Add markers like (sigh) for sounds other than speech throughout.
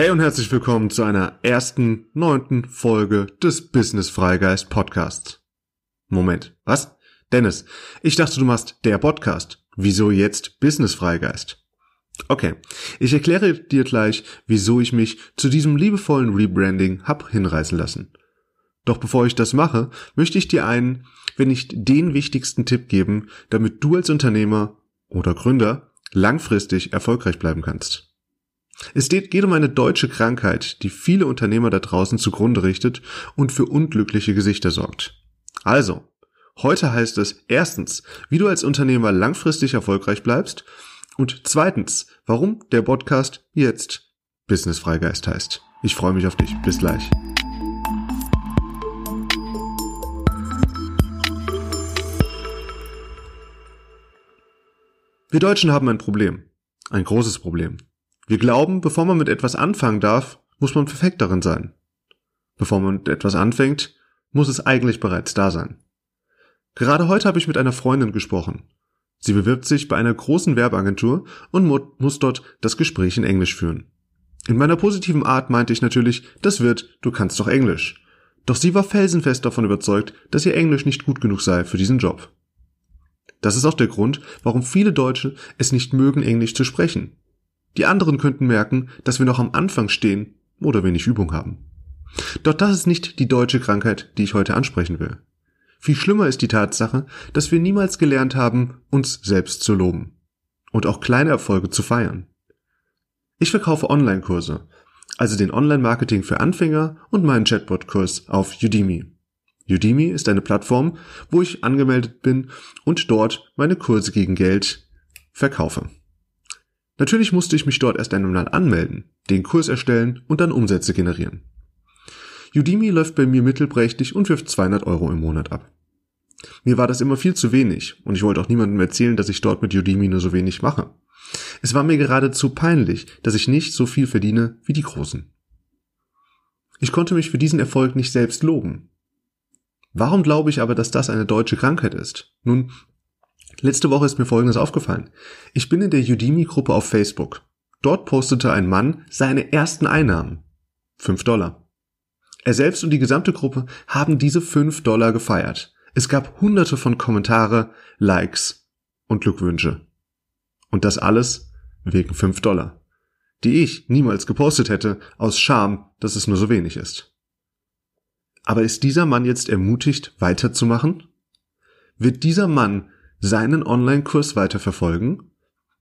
Hey und herzlich willkommen zu einer ersten neunten Folge des Business Freigeist Podcasts. Moment, was? Dennis, ich dachte, du machst der Podcast. Wieso jetzt Business Freigeist? Okay, ich erkläre dir gleich, wieso ich mich zu diesem liebevollen Rebranding hab hinreißen lassen. Doch bevor ich das mache, möchte ich dir einen, wenn nicht den wichtigsten Tipp geben, damit du als Unternehmer oder Gründer langfristig erfolgreich bleiben kannst. Es geht um eine deutsche Krankheit, die viele Unternehmer da draußen zugrunde richtet und für unglückliche Gesichter sorgt. Also, heute heißt es erstens, wie du als Unternehmer langfristig erfolgreich bleibst und zweitens, warum der Podcast jetzt Business Freigeist heißt. Ich freue mich auf dich. Bis gleich. Wir Deutschen haben ein Problem. Ein großes Problem. Wir glauben, bevor man mit etwas anfangen darf, muss man perfekt darin sein. Bevor man mit etwas anfängt, muss es eigentlich bereits da sein. Gerade heute habe ich mit einer Freundin gesprochen. Sie bewirbt sich bei einer großen Werbeagentur und muss dort das Gespräch in Englisch führen. In meiner positiven Art meinte ich natürlich, das wird, du kannst doch Englisch. Doch sie war felsenfest davon überzeugt, dass ihr Englisch nicht gut genug sei für diesen Job. Das ist auch der Grund, warum viele Deutsche es nicht mögen, Englisch zu sprechen. Die anderen könnten merken, dass wir noch am Anfang stehen oder wenig Übung haben. Doch das ist nicht die deutsche Krankheit, die ich heute ansprechen will. Viel schlimmer ist die Tatsache, dass wir niemals gelernt haben, uns selbst zu loben und auch kleine Erfolge zu feiern. Ich verkaufe Online-Kurse, also den Online-Marketing für Anfänger und meinen Chatbot-Kurs auf Udemy. Udemy ist eine Plattform, wo ich angemeldet bin und dort meine Kurse gegen Geld verkaufe. Natürlich musste ich mich dort erst einmal anmelden, den Kurs erstellen und dann Umsätze generieren. Udemy läuft bei mir mittelprächtig und wirft 200 Euro im Monat ab. Mir war das immer viel zu wenig und ich wollte auch niemandem erzählen, dass ich dort mit Udemy nur so wenig mache. Es war mir geradezu peinlich, dass ich nicht so viel verdiene wie die Großen. Ich konnte mich für diesen Erfolg nicht selbst loben. Warum glaube ich aber, dass das eine deutsche Krankheit ist? Nun, Letzte Woche ist mir Folgendes aufgefallen. Ich bin in der Udemy-Gruppe auf Facebook. Dort postete ein Mann seine ersten Einnahmen. 5 Dollar. Er selbst und die gesamte Gruppe haben diese 5 Dollar gefeiert. Es gab hunderte von Kommentare, Likes und Glückwünsche. Und das alles wegen 5 Dollar, die ich niemals gepostet hätte, aus Scham, dass es nur so wenig ist. Aber ist dieser Mann jetzt ermutigt, weiterzumachen? Wird dieser Mann seinen Online-Kurs weiterverfolgen?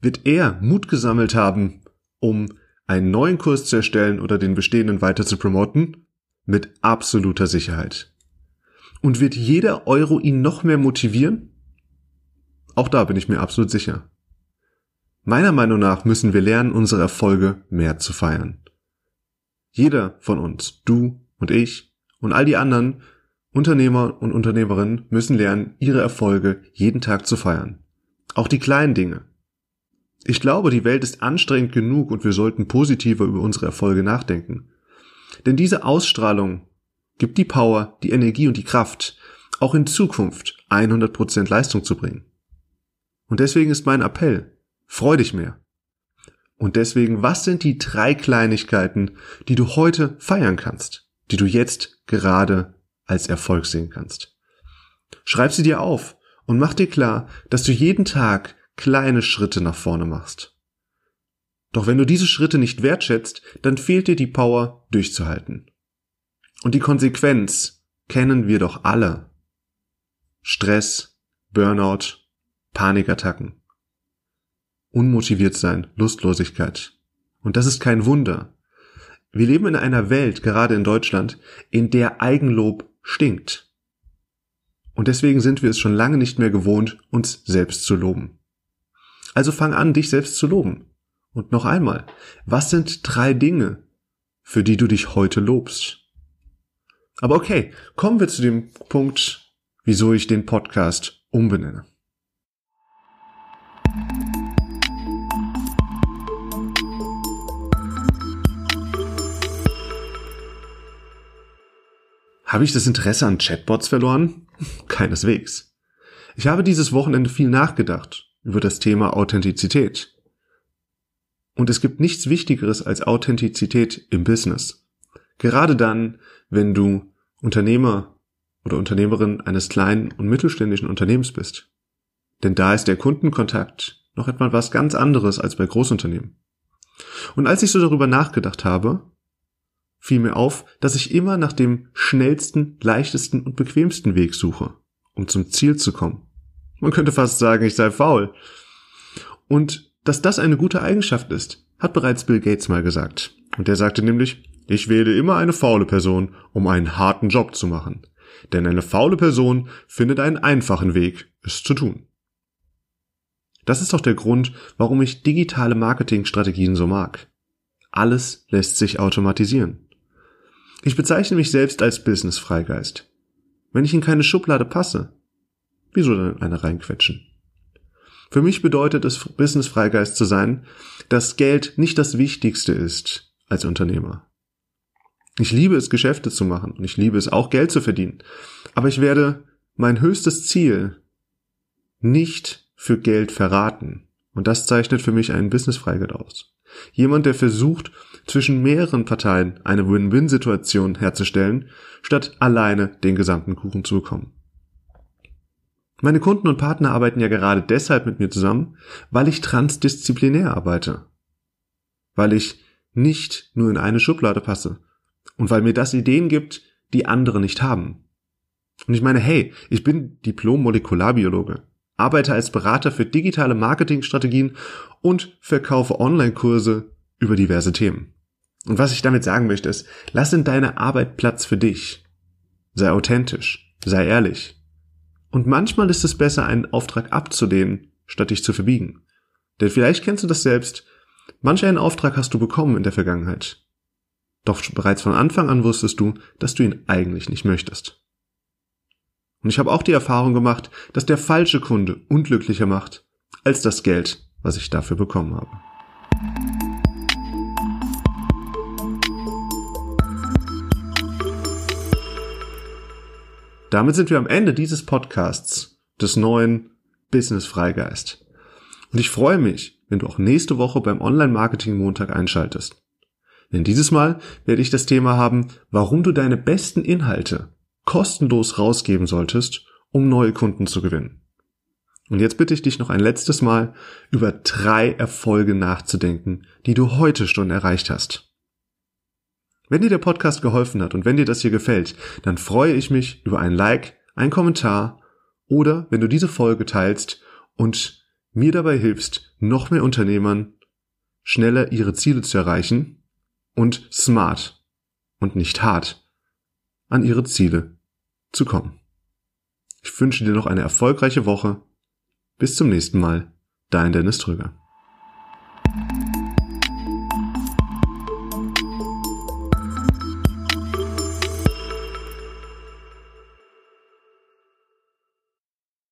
Wird er Mut gesammelt haben, um einen neuen Kurs zu erstellen oder den bestehenden weiter zu promoten? Mit absoluter Sicherheit. Und wird jeder Euro ihn noch mehr motivieren? Auch da bin ich mir absolut sicher. Meiner Meinung nach müssen wir lernen, unsere Erfolge mehr zu feiern. Jeder von uns, du und ich und all die anderen, Unternehmer und Unternehmerinnen müssen lernen, ihre Erfolge jeden Tag zu feiern. Auch die kleinen Dinge. Ich glaube, die Welt ist anstrengend genug und wir sollten positiver über unsere Erfolge nachdenken. Denn diese Ausstrahlung gibt die Power, die Energie und die Kraft, auch in Zukunft 100% Leistung zu bringen. Und deswegen ist mein Appell, freu dich mehr. Und deswegen, was sind die drei Kleinigkeiten, die du heute feiern kannst, die du jetzt gerade als Erfolg sehen kannst. Schreib sie dir auf und mach dir klar, dass du jeden Tag kleine Schritte nach vorne machst. Doch wenn du diese Schritte nicht wertschätzt, dann fehlt dir die Power durchzuhalten. Und die Konsequenz kennen wir doch alle. Stress, Burnout, Panikattacken. Unmotiviert sein, Lustlosigkeit. Und das ist kein Wunder. Wir leben in einer Welt, gerade in Deutschland, in der Eigenlob stinkt. Und deswegen sind wir es schon lange nicht mehr gewohnt, uns selbst zu loben. Also fang an, dich selbst zu loben. Und noch einmal, was sind drei Dinge, für die du dich heute lobst? Aber okay, kommen wir zu dem Punkt, wieso ich den Podcast umbenenne. Habe ich das Interesse an Chatbots verloren? (laughs) Keineswegs. Ich habe dieses Wochenende viel nachgedacht über das Thema Authentizität. Und es gibt nichts Wichtigeres als Authentizität im Business. Gerade dann, wenn du Unternehmer oder Unternehmerin eines kleinen und mittelständischen Unternehmens bist. Denn da ist der Kundenkontakt noch etmal was ganz anderes als bei Großunternehmen. Und als ich so darüber nachgedacht habe, fiel mir auf, dass ich immer nach dem schnellsten, leichtesten und bequemsten Weg suche, um zum Ziel zu kommen. Man könnte fast sagen, ich sei faul. Und dass das eine gute Eigenschaft ist, hat bereits Bill Gates mal gesagt. Und er sagte nämlich, ich wähle immer eine faule Person, um einen harten Job zu machen. Denn eine faule Person findet einen einfachen Weg, es zu tun. Das ist doch der Grund, warum ich digitale Marketingstrategien so mag. Alles lässt sich automatisieren. Ich bezeichne mich selbst als Business-Freigeist. Wenn ich in keine Schublade passe, wieso dann eine reinquetschen? Für mich bedeutet es, Business-Freigeist zu sein, dass Geld nicht das Wichtigste ist als Unternehmer. Ich liebe es, Geschäfte zu machen und ich liebe es auch, Geld zu verdienen. Aber ich werde mein höchstes Ziel nicht für Geld verraten. Und das zeichnet für mich einen Business-Freigeist aus. Jemand, der versucht, zwischen mehreren Parteien eine Win-Win-Situation herzustellen, statt alleine den gesamten Kuchen zu bekommen. Meine Kunden und Partner arbeiten ja gerade deshalb mit mir zusammen, weil ich transdisziplinär arbeite. Weil ich nicht nur in eine Schublade passe und weil mir das Ideen gibt, die andere nicht haben. Und ich meine, hey, ich bin Diplom-Molekularbiologe, arbeite als Berater für digitale Marketingstrategien und verkaufe Online-Kurse über diverse Themen. Und was ich damit sagen möchte ist, lass in deiner Arbeit Platz für dich. Sei authentisch, sei ehrlich, und manchmal ist es besser, einen Auftrag abzulehnen, statt dich zu verbiegen. Denn vielleicht kennst du das selbst. Manch einen Auftrag hast du bekommen in der Vergangenheit. Doch bereits von Anfang an wusstest du, dass du ihn eigentlich nicht möchtest. Und ich habe auch die Erfahrung gemacht, dass der falsche Kunde unglücklicher macht, als das Geld, was ich dafür bekommen habe. Damit sind wir am Ende dieses Podcasts des neuen Business Freigeist. Und ich freue mich, wenn du auch nächste Woche beim Online-Marketing Montag einschaltest. Denn dieses Mal werde ich das Thema haben, warum du deine besten Inhalte kostenlos rausgeben solltest, um neue Kunden zu gewinnen. Und jetzt bitte ich dich noch ein letztes Mal über drei Erfolge nachzudenken, die du heute schon erreicht hast. Wenn dir der Podcast geholfen hat und wenn dir das hier gefällt, dann freue ich mich über ein Like, einen Kommentar oder wenn du diese Folge teilst und mir dabei hilfst, noch mehr Unternehmern schneller ihre Ziele zu erreichen und smart und nicht hart an ihre Ziele zu kommen. Ich wünsche dir noch eine erfolgreiche Woche. Bis zum nächsten Mal. Dein Dennis Trüger.